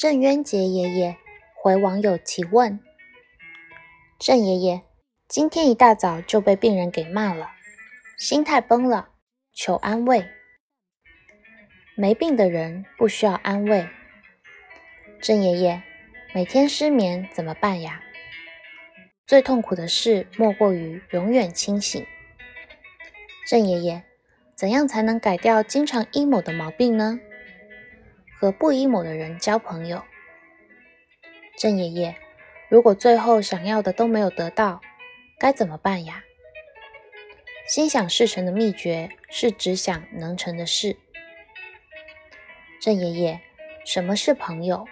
郑渊洁爷爷回网友提问：郑爷爷，今天一大早就被病人给骂了，心态崩了，求安慰。没病的人不需要安慰。郑爷爷，每天失眠怎么办呀？最痛苦的事莫过于永远清醒。郑爷爷，怎样才能改掉经常 emo 的毛病呢？和不 emo 的人交朋友。郑爷爷，如果最后想要的都没有得到，该怎么办呀？心想事成的秘诀是只想能成的事。郑爷爷，什么是朋友？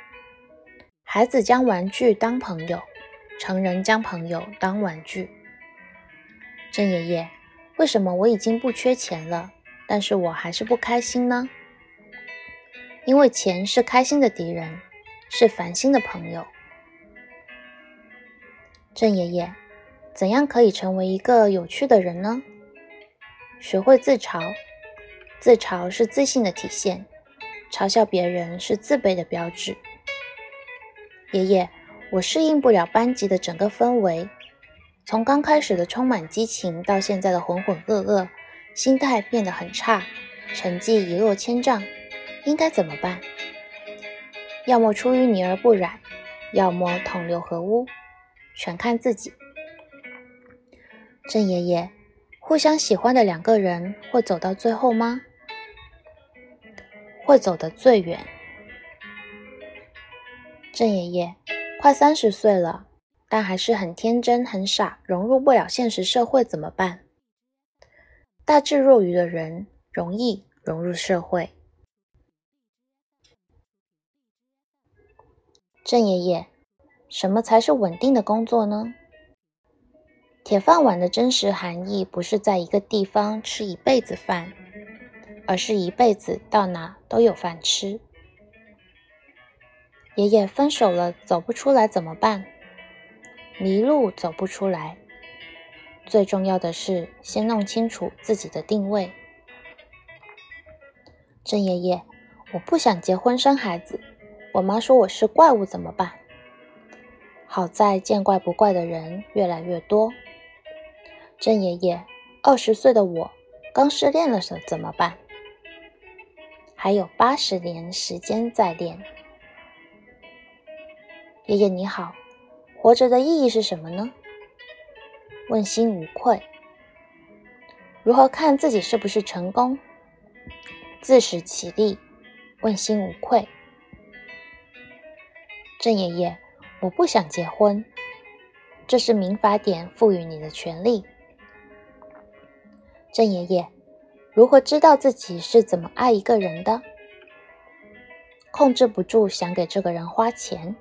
孩子将玩具当朋友，成人将朋友当玩具。郑爷爷，为什么我已经不缺钱了，但是我还是不开心呢？因为钱是开心的敌人，是烦心的朋友。郑爷爷，怎样可以成为一个有趣的人呢？学会自嘲，自嘲是自信的体现，嘲笑别人是自卑的标志。爷爷，我适应不了班级的整个氛围，从刚开始的充满激情，到现在的浑浑噩噩，心态变得很差，成绩一落千丈。应该怎么办？要么出淤泥而不染，要么同流合污，全看自己。郑爷爷，互相喜欢的两个人会走到最后吗？会走得最远。郑爷爷，快三十岁了，但还是很天真、很傻，融入不了现实社会，怎么办？大智若愚的人容易融入社会。郑爷爷，什么才是稳定的工作呢？铁饭碗的真实含义不是在一个地方吃一辈子饭，而是一辈子到哪都有饭吃。爷爷分手了，走不出来怎么办？迷路走不出来，最重要的是先弄清楚自己的定位。郑爷爷，我不想结婚生孩子。我妈说我是怪物，怎么办？好在见怪不怪的人越来越多。郑爷爷，二十岁的我刚失恋了，怎怎么办？还有八十年时间再练。爷爷你好，活着的意义是什么呢？问心无愧。如何看自己是不是成功？自食其力，问心无愧。郑爷爷，我不想结婚，这是民法典赋予你的权利。郑爷爷，如何知道自己是怎么爱一个人的？控制不住想给这个人花钱。